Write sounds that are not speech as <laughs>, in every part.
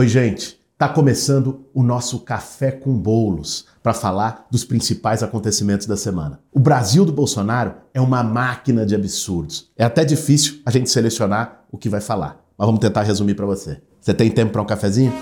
Oi, gente. Tá começando o nosso café com bolos para falar dos principais acontecimentos da semana. O Brasil do Bolsonaro é uma máquina de absurdos. É até difícil a gente selecionar o que vai falar, mas vamos tentar resumir para você. Você tem tempo para um cafezinho?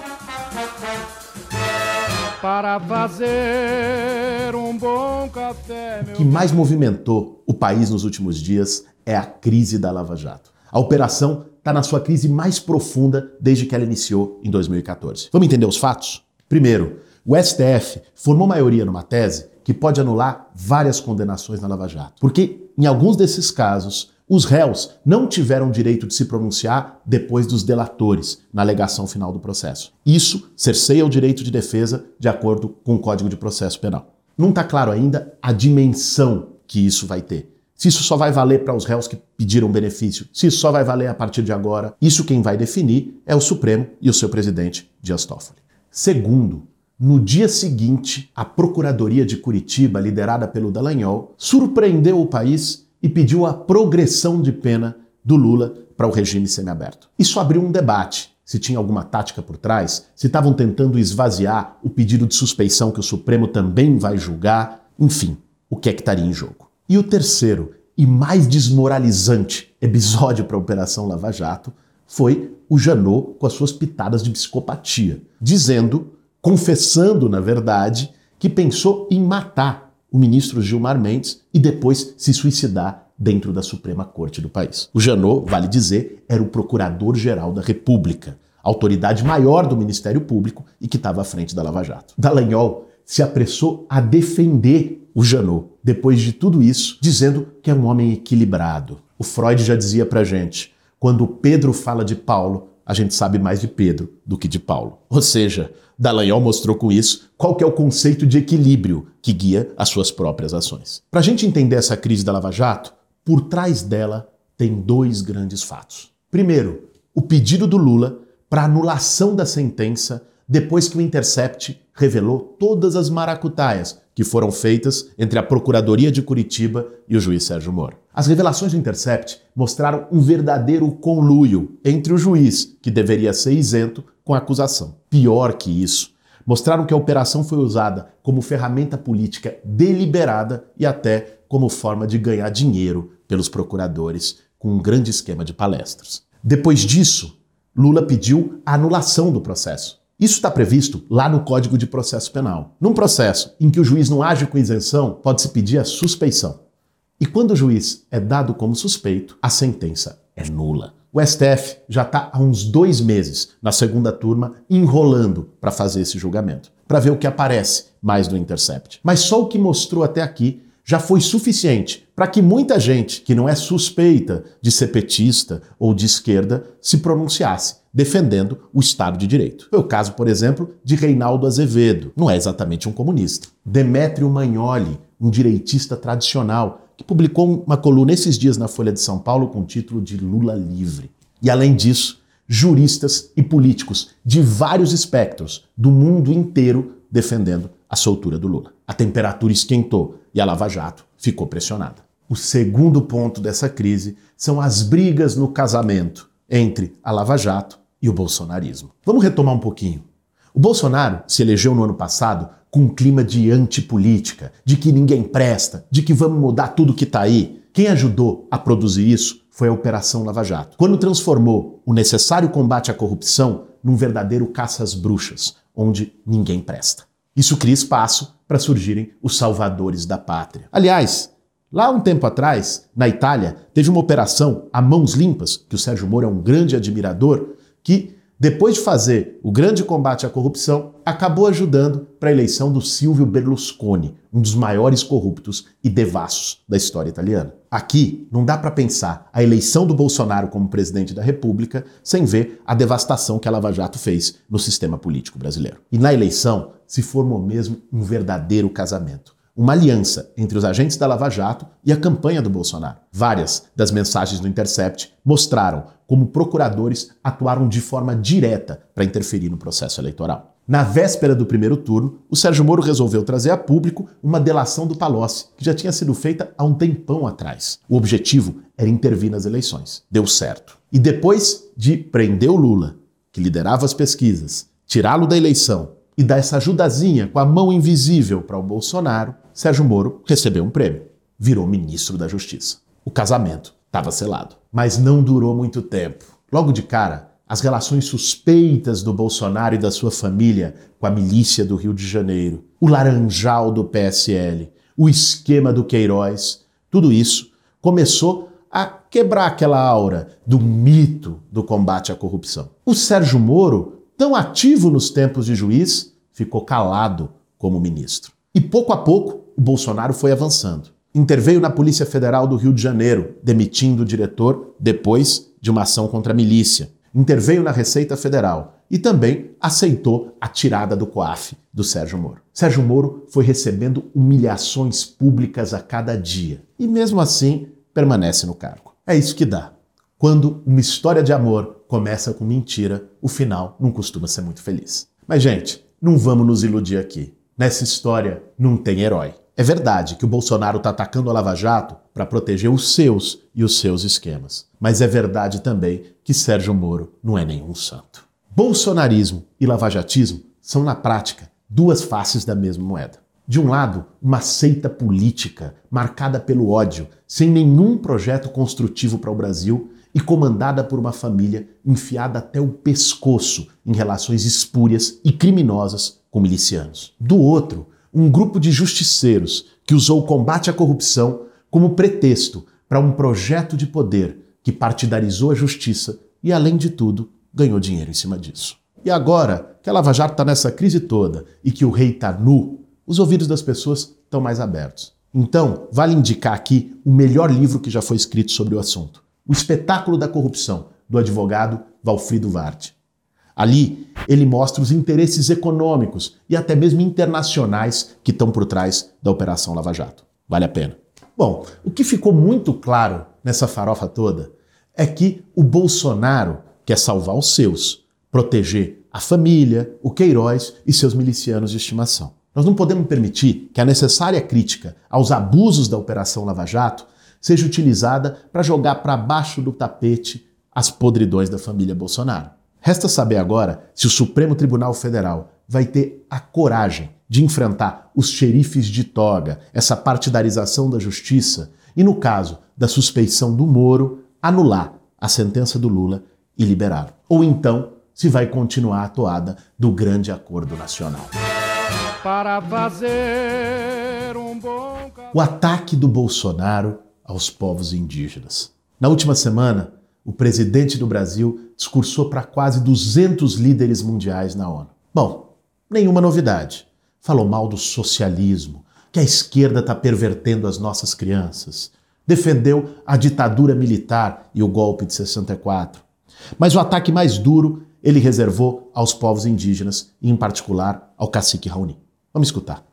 Para fazer um bom café, O que mais movimentou o país nos últimos dias é a crise da Lava Jato. A operação está na sua crise mais profunda desde que ela iniciou em 2014. Vamos entender os fatos? Primeiro, o STF formou maioria numa tese que pode anular várias condenações na Lava Jato. Porque, em alguns desses casos, os réus não tiveram direito de se pronunciar depois dos delatores na alegação final do processo. Isso cerceia o direito de defesa de acordo com o Código de Processo Penal. Não está claro ainda a dimensão que isso vai ter. Se isso só vai valer para os réus que pediram benefício, se isso só vai valer a partir de agora, isso quem vai definir é o Supremo e o seu presidente, Dias Toffoli. Segundo, no dia seguinte, a Procuradoria de Curitiba, liderada pelo Dallagnol, surpreendeu o país e pediu a progressão de pena do Lula para o regime semiaberto. Isso abriu um debate se tinha alguma tática por trás, se estavam tentando esvaziar o pedido de suspeição que o Supremo também vai julgar, enfim, o que é que estaria em jogo. E o terceiro e mais desmoralizante episódio para a Operação Lava Jato foi o Janot com as suas pitadas de psicopatia, dizendo, confessando, na verdade, que pensou em matar o ministro Gilmar Mendes e depois se suicidar dentro da Suprema Corte do país. O Janot, vale dizer, era o Procurador-Geral da República, autoridade maior do Ministério Público e que estava à frente da Lava Jato. Dallagnol se apressou a defender o Janot, depois de tudo isso, dizendo que é um homem equilibrado. O Freud já dizia pra gente: quando Pedro fala de Paulo, a gente sabe mais de Pedro do que de Paulo. Ou seja, Dallagnol mostrou com isso qual que é o conceito de equilíbrio que guia as suas próprias ações. Para a gente entender essa crise da Lava Jato, por trás dela tem dois grandes fatos. Primeiro, o pedido do Lula para anulação da sentença depois que o Intercept revelou todas as maracutaias que foram feitas entre a Procuradoria de Curitiba e o juiz Sérgio Moro. As revelações do Intercept mostraram um verdadeiro conluio entre o juiz, que deveria ser isento, com a acusação. Pior que isso, mostraram que a operação foi usada como ferramenta política deliberada e até como forma de ganhar dinheiro pelos procuradores com um grande esquema de palestras. Depois disso, Lula pediu a anulação do processo. Isso está previsto lá no Código de Processo Penal. Num processo em que o juiz não age com isenção, pode-se pedir a suspeição. E quando o juiz é dado como suspeito, a sentença é nula. O STF já está há uns dois meses na segunda turma enrolando para fazer esse julgamento, para ver o que aparece mais do Intercept. Mas só o que mostrou até aqui já foi suficiente para que muita gente que não é suspeita de ser petista ou de esquerda se pronunciasse, defendendo o Estado de Direito. Foi o caso, por exemplo, de Reinaldo Azevedo, não é exatamente um comunista. Demétrio Magnoli, um direitista tradicional, que publicou uma coluna esses dias na Folha de São Paulo com o título de Lula Livre. E além disso, juristas e políticos de vários espectros do mundo inteiro defendendo a soltura do Lula. A temperatura esquentou e a Lava Jato ficou pressionada. O segundo ponto dessa crise são as brigas no casamento entre a Lava Jato e o bolsonarismo. Vamos retomar um pouquinho. O Bolsonaro se elegeu no ano passado com um clima de antipolítica, de que ninguém presta, de que vamos mudar tudo que está aí. Quem ajudou a produzir isso foi a Operação Lava Jato, quando transformou o necessário combate à corrupção num verdadeiro caça às bruxas, onde ninguém presta. Isso cria espaço para surgirem os salvadores da pátria. Aliás, lá um tempo atrás, na Itália, teve uma operação a mãos limpas, que o Sérgio Moro é um grande admirador, que depois de fazer o grande combate à corrupção, acabou ajudando para a eleição do Silvio Berlusconi, um dos maiores corruptos e devassos da história italiana. Aqui não dá para pensar a eleição do Bolsonaro como presidente da República sem ver a devastação que a Lava Jato fez no sistema político brasileiro. E na eleição se formou mesmo um verdadeiro casamento uma aliança entre os agentes da Lava Jato e a campanha do Bolsonaro. Várias das mensagens do Intercept mostraram como procuradores atuaram de forma direta para interferir no processo eleitoral. Na véspera do primeiro turno, o Sérgio Moro resolveu trazer a público uma delação do Palocci, que já tinha sido feita há um tempão atrás. O objetivo era intervir nas eleições. Deu certo. E depois de prender o Lula, que liderava as pesquisas, tirá-lo da eleição e dar essa ajudazinha com a mão invisível para o Bolsonaro, Sérgio Moro recebeu um prêmio. Virou ministro da Justiça. O casamento estava selado. Mas não durou muito tempo. Logo de cara, as relações suspeitas do Bolsonaro e da sua família com a milícia do Rio de Janeiro, o laranjal do PSL, o esquema do Queiroz, tudo isso começou a quebrar aquela aura do mito do combate à corrupção. O Sérgio Moro tão ativo nos tempos de juiz, ficou calado como ministro. E pouco a pouco, o Bolsonaro foi avançando. Interveio na Polícia Federal do Rio de Janeiro, demitindo o diretor depois de uma ação contra a milícia. Interveio na Receita Federal e também aceitou a tirada do COAF do Sérgio Moro. Sérgio Moro foi recebendo humilhações públicas a cada dia e, mesmo assim, permanece no cargo. É isso que dá. Quando uma história de amor começa com mentira, o final não costuma ser muito feliz. Mas, gente, não vamos nos iludir aqui. Nessa história não tem herói. É verdade que o Bolsonaro está atacando a Lava Jato para proteger os seus e os seus esquemas. Mas é verdade também que Sérgio Moro não é nenhum santo. Bolsonarismo e lavajatismo são, na prática, duas faces da mesma moeda. De um lado, uma seita política marcada pelo ódio, sem nenhum projeto construtivo para o Brasil e comandada por uma família enfiada até o pescoço em relações espúrias e criminosas com milicianos. Do outro, um grupo de justiceiros que usou o combate à corrupção como pretexto para um projeto de poder que partidarizou a justiça e, além de tudo, ganhou dinheiro em cima disso. E agora que a Lava Jato está nessa crise toda e que o rei está nu, os ouvidos das pessoas estão mais abertos. Então, vale indicar aqui o melhor livro que já foi escrito sobre o assunto. O Espetáculo da Corrupção, do advogado Valfrido Varte. Ali, ele mostra os interesses econômicos e até mesmo internacionais que estão por trás da Operação Lava Jato. Vale a pena. Bom, o que ficou muito claro nessa farofa toda é que o Bolsonaro quer salvar os seus, proteger a família, o Queiroz e seus milicianos de estimação. Nós não podemos permitir que a necessária crítica aos abusos da Operação Lava Jato seja utilizada para jogar para baixo do tapete as podridões da família Bolsonaro. Resta saber agora se o Supremo Tribunal Federal vai ter a coragem de enfrentar os xerifes de toga, essa partidarização da justiça e, no caso da suspeição do Moro, anular a sentença do Lula e liberá-lo. Ou então, se vai continuar a toada do grande acordo nacional. Para fazer um bom... O ataque do Bolsonaro aos povos indígenas. Na última semana, o presidente do Brasil discursou para quase 200 líderes mundiais na ONU. Bom, nenhuma novidade. Falou mal do socialismo, que a esquerda está pervertendo as nossas crianças. Defendeu a ditadura militar e o golpe de 64. Mas o ataque mais duro ele reservou aos povos indígenas, e em particular ao cacique Raoni. Vamos escutar.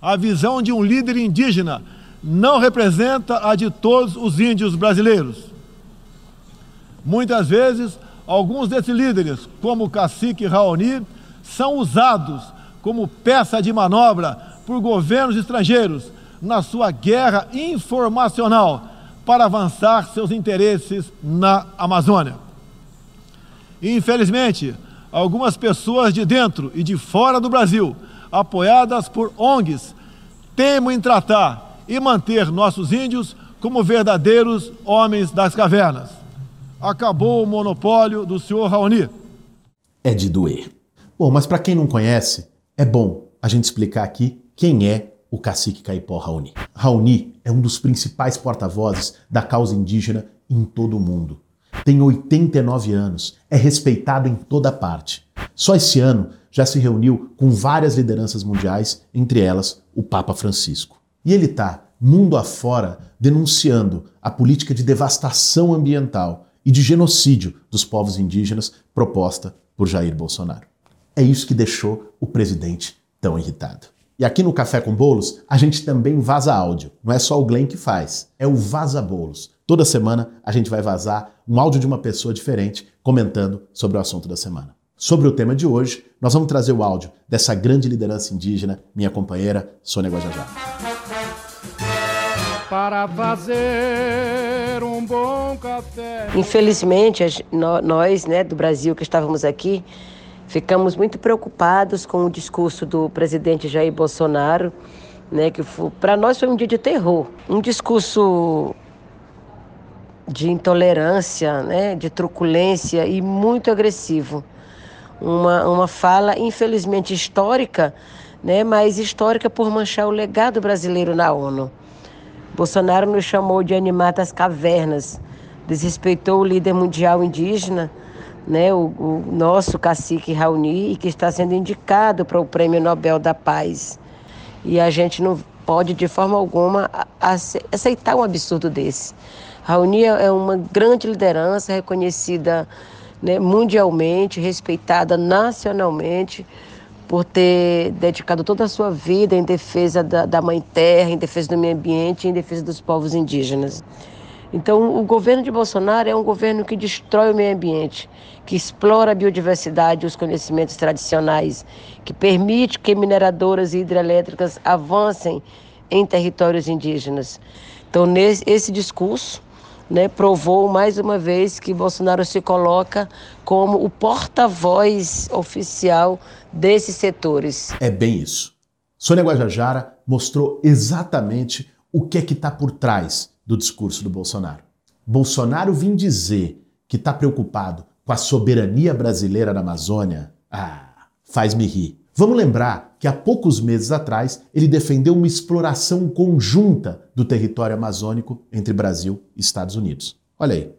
A visão de um líder indígena não representa a de todos os índios brasileiros. Muitas vezes, alguns desses líderes, como o cacique Raoni, são usados como peça de manobra por governos estrangeiros na sua guerra informacional para avançar seus interesses na Amazônia. Infelizmente, algumas pessoas de dentro e de fora do Brasil, apoiadas por ONGs, temem tratar e manter nossos índios como verdadeiros homens das cavernas. Acabou o monopólio do senhor Raoni. É de doer. Bom, mas para quem não conhece, é bom a gente explicar aqui quem é o cacique caipó Raoni. Raoni é um dos principais porta-vozes da causa indígena em todo o mundo. Tem 89 anos, é respeitado em toda parte. Só esse ano já se reuniu com várias lideranças mundiais, entre elas o Papa Francisco. E ele está, mundo afora, denunciando a política de devastação ambiental e de genocídio dos povos indígenas proposta por Jair Bolsonaro. É isso que deixou o presidente tão irritado. E aqui no Café com Bolos, a gente também vaza áudio. Não é só o Glenn que faz, é o Vaza Bolos. Toda semana a gente vai vazar um áudio de uma pessoa diferente comentando sobre o assunto da semana. Sobre o tema de hoje, nós vamos trazer o áudio dessa grande liderança indígena, minha companheira Sônia Guajajá. Para fazer um bom café. Infelizmente, nós, né, do Brasil que estávamos aqui, ficamos muito preocupados com o discurso do presidente Jair Bolsonaro, né, que para nós foi um dia de terror, um discurso de intolerância, né, de truculência e muito agressivo. Uma, uma fala, infelizmente, histórica, né, mas histórica por manchar o legado brasileiro na ONU. Bolsonaro nos chamou de animatas cavernas, desrespeitou o líder mundial indígena, né, o, o nosso cacique Raoni, que está sendo indicado para o Prêmio Nobel da Paz. E a gente não pode, de forma alguma, aceitar um absurdo desse. Raoni é uma grande liderança reconhecida né, mundialmente, respeitada nacionalmente por ter dedicado toda a sua vida em defesa da, da Mãe Terra, em defesa do meio ambiente, em defesa dos povos indígenas. Então, o governo de Bolsonaro é um governo que destrói o meio ambiente, que explora a biodiversidade e os conhecimentos tradicionais, que permite que mineradoras e hidrelétricas avancem em territórios indígenas. Então, nesse, esse discurso né, provou mais uma vez que Bolsonaro se coloca como o porta-voz oficial desses setores. É bem isso. Sônia Guajajara mostrou exatamente o que é que está por trás do discurso do Bolsonaro. Bolsonaro vim dizer que está preocupado com a soberania brasileira na Amazônia. Ah, faz-me rir. Vamos lembrar que há poucos meses atrás ele defendeu uma exploração conjunta do território amazônico entre Brasil e Estados Unidos. Olha aí.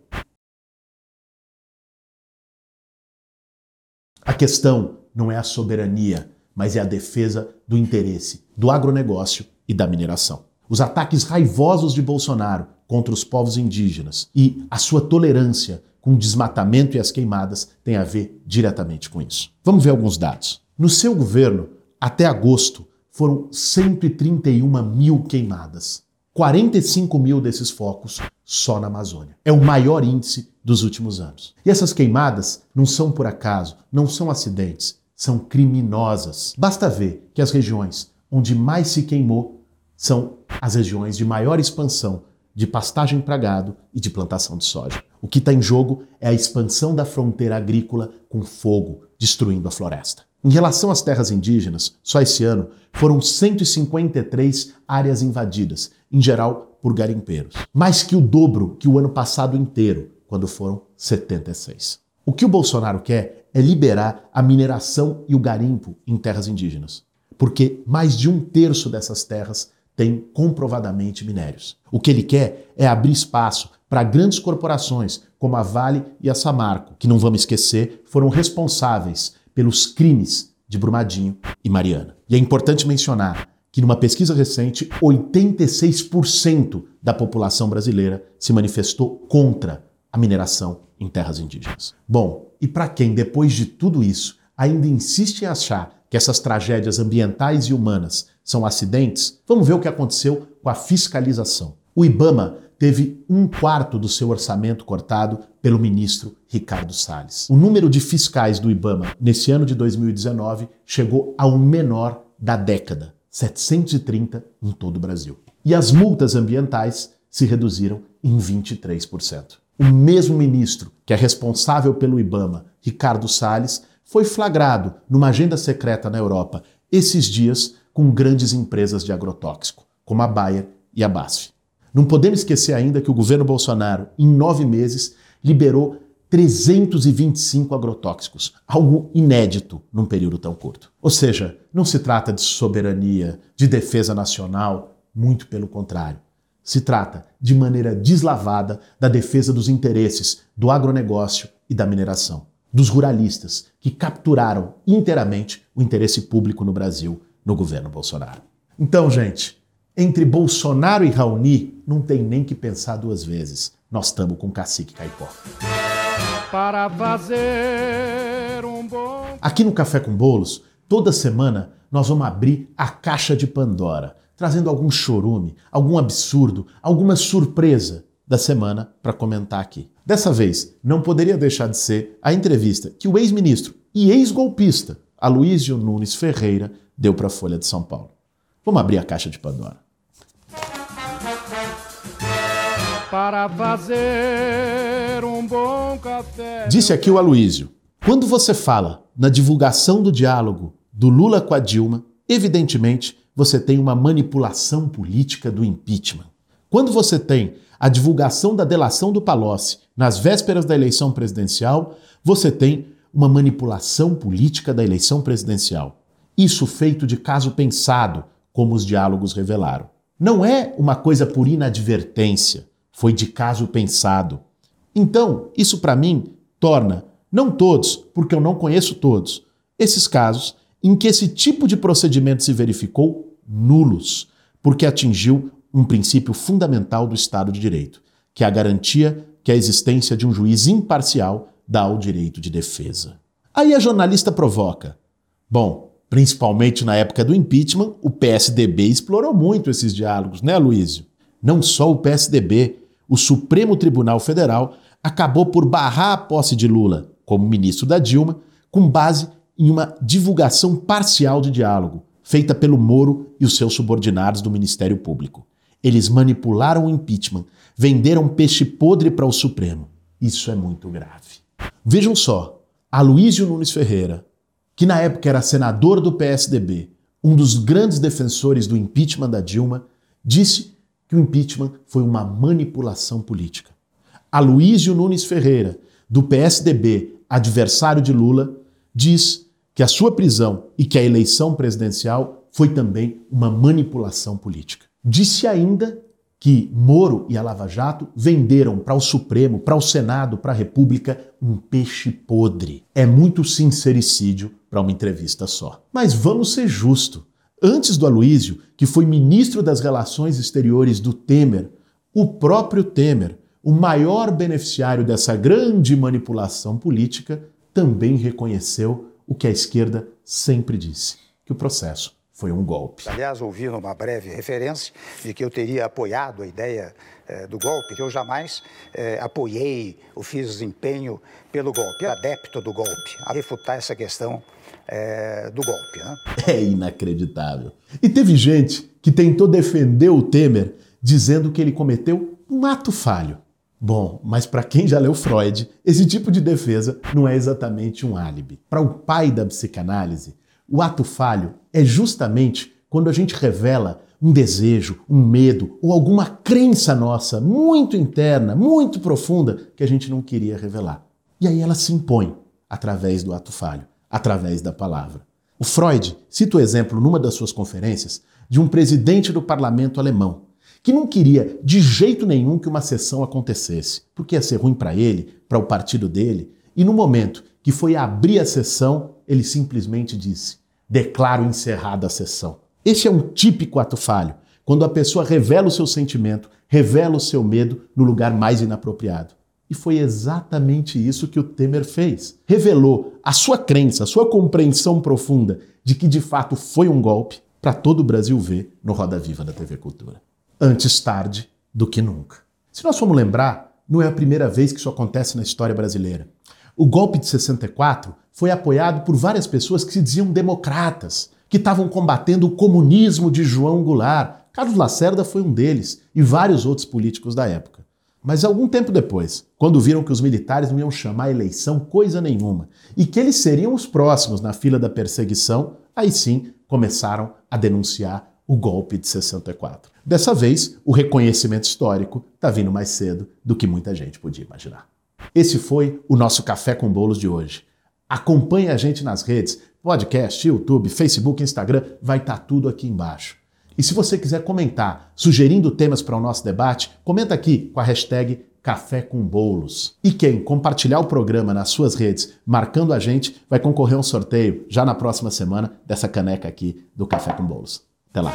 A questão não é a soberania, mas é a defesa do interesse do agronegócio e da mineração. Os ataques raivosos de Bolsonaro contra os povos indígenas e a sua tolerância com o desmatamento e as queimadas têm a ver diretamente com isso. Vamos ver alguns dados. No seu governo, até agosto, foram 131 mil queimadas. 45 mil desses focos só na Amazônia. É o maior índice dos últimos anos. E essas queimadas não são por acaso, não são acidentes, são criminosas. Basta ver que as regiões onde mais se queimou são as regiões de maior expansão de pastagem para gado e de plantação de soja. O que está em jogo é a expansão da fronteira agrícola com fogo, destruindo a floresta. Em relação às terras indígenas, só esse ano foram 153 áreas invadidas, em geral por garimpeiros. Mais que o dobro que o ano passado inteiro, quando foram 76. O que o Bolsonaro quer é liberar a mineração e o garimpo em terras indígenas, porque mais de um terço dessas terras tem comprovadamente minérios. O que ele quer é abrir espaço para grandes corporações como a Vale e a Samarco, que não vamos esquecer, foram responsáveis pelos crimes de Brumadinho e Mariana. E é importante mencionar que numa pesquisa recente, 86% da população brasileira se manifestou contra a mineração em terras indígenas. Bom, e para quem depois de tudo isso ainda insiste em achar que essas tragédias ambientais e humanas são acidentes, vamos ver o que aconteceu com a fiscalização. O IBAMA teve um quarto do seu orçamento cortado pelo ministro Ricardo Salles. O número de fiscais do IBAMA nesse ano de 2019 chegou ao menor da década, 730 em todo o Brasil. E as multas ambientais se reduziram em 23%. O mesmo ministro que é responsável pelo IBAMA, Ricardo Salles, foi flagrado numa agenda secreta na Europa esses dias com grandes empresas de agrotóxico, como a Bayer e a BASF. Não podemos esquecer ainda que o governo Bolsonaro, em nove meses, liberou 325 agrotóxicos, algo inédito num período tão curto. Ou seja, não se trata de soberania, de defesa nacional, muito pelo contrário. Se trata, de maneira deslavada, da defesa dos interesses do agronegócio e da mineração, dos ruralistas que capturaram inteiramente o interesse público no Brasil no governo Bolsonaro. Então, gente, entre Bolsonaro e Raoni, não tem nem que pensar duas vezes. Nós estamos com cacique caipó. Para fazer um bom. Aqui no Café com Bolos, toda semana nós vamos abrir a caixa de Pandora, trazendo algum chorume, algum absurdo, alguma surpresa da semana para comentar aqui. Dessa vez, não poderia deixar de ser a entrevista que o ex-ministro e ex-golpista Aloysio Nunes Ferreira deu para a Folha de São Paulo. Vamos abrir a caixa de Pandora. para fazer um bom café. Disse aqui o Aloísio: quando você fala na divulgação do diálogo do Lula com a Dilma, evidentemente você tem uma manipulação política do impeachment. Quando você tem a divulgação da delação do Palocci nas vésperas da eleição presidencial, você tem uma manipulação política da eleição presidencial. Isso feito de caso pensado, como os diálogos revelaram. Não é uma coisa por inadvertência, foi de caso pensado. Então, isso para mim torna, não todos, porque eu não conheço todos, esses casos em que esse tipo de procedimento se verificou nulos, porque atingiu um princípio fundamental do Estado de Direito, que é a garantia que a existência de um juiz imparcial dá o direito de defesa. Aí a jornalista provoca: bom, principalmente na época do impeachment, o PSDB explorou muito esses diálogos, né, Luísio? Não só o PSDB, o Supremo Tribunal Federal acabou por barrar a posse de Lula como ministro da Dilma, com base em uma divulgação parcial de diálogo, feita pelo Moro e os seus subordinados do Ministério Público. Eles manipularam o impeachment, venderam peixe podre para o Supremo. Isso é muito grave. Vejam só, Aloysio Nunes Ferreira, que na época era senador do PSDB, um dos grandes defensores do impeachment da Dilma, disse que o impeachment foi uma manipulação política. Aloysio Nunes Ferreira, do PSDB, adversário de Lula, diz que a sua prisão e que a eleição presidencial foi também uma manipulação política. Disse ainda que Moro e a Lava Jato venderam para o Supremo, para o Senado, para a República um peixe podre. É muito sincericídio para uma entrevista só. Mas vamos ser justos. Antes do Aloísio, que foi ministro das Relações Exteriores do Temer, o próprio Temer, o maior beneficiário dessa grande manipulação política, também reconheceu o que a esquerda sempre disse: que o processo foi um golpe. Aliás, ouvi numa breve referência de que eu teria apoiado a ideia eh, do golpe, que eu jamais eh, apoiei ou fiz desempenho pelo golpe, adepto do golpe, a refutar essa questão eh, do golpe. Né? <laughs> É inacreditável. E teve gente que tentou defender o Temer dizendo que ele cometeu um ato falho. Bom, mas para quem já leu Freud, esse tipo de defesa não é exatamente um álibi. Para o pai da psicanálise, o ato falho é justamente quando a gente revela um desejo, um medo ou alguma crença nossa muito interna, muito profunda, que a gente não queria revelar. E aí ela se impõe através do ato falho, através da palavra. O Freud cita o exemplo numa das suas conferências de um presidente do parlamento alemão que não queria de jeito nenhum que uma sessão acontecesse, porque ia ser ruim para ele, para o partido dele, e no momento que foi abrir a sessão, ele simplesmente disse: declaro encerrada a sessão. Este é um típico ato falho, quando a pessoa revela o seu sentimento, revela o seu medo no lugar mais inapropriado. E foi exatamente isso que o Temer fez. Revelou a sua crença, a sua compreensão profunda de que de fato foi um golpe para todo o Brasil ver no Roda Viva da TV Cultura antes tarde do que nunca. Se nós formos lembrar, não é a primeira vez que isso acontece na história brasileira. O golpe de 64 foi apoiado por várias pessoas que se diziam democratas, que estavam combatendo o comunismo de João Goulart. Carlos Lacerda foi um deles e vários outros políticos da época. Mas algum tempo depois, quando viram que os militares não iam chamar a eleição coisa nenhuma e que eles seriam os próximos na fila da perseguição, aí sim começaram a denunciar o golpe de 64. Dessa vez, o reconhecimento histórico está vindo mais cedo do que muita gente podia imaginar. Esse foi o nosso Café com Bolos de hoje. Acompanhe a gente nas redes, podcast, YouTube, Facebook, Instagram, vai estar tá tudo aqui embaixo. E se você quiser comentar, sugerindo temas para o nosso debate, comenta aqui com a hashtag Café com Bolos. E quem compartilhar o programa nas suas redes, marcando a gente, vai concorrer a um sorteio já na próxima semana dessa caneca aqui do Café com Bolos. Até lá.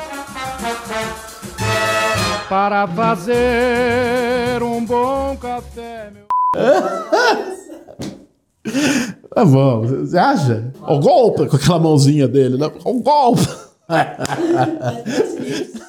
Para fazer um bom café, meu. Tá bom, você acha? O golpe com aquela mãozinha dele, né? O golpe!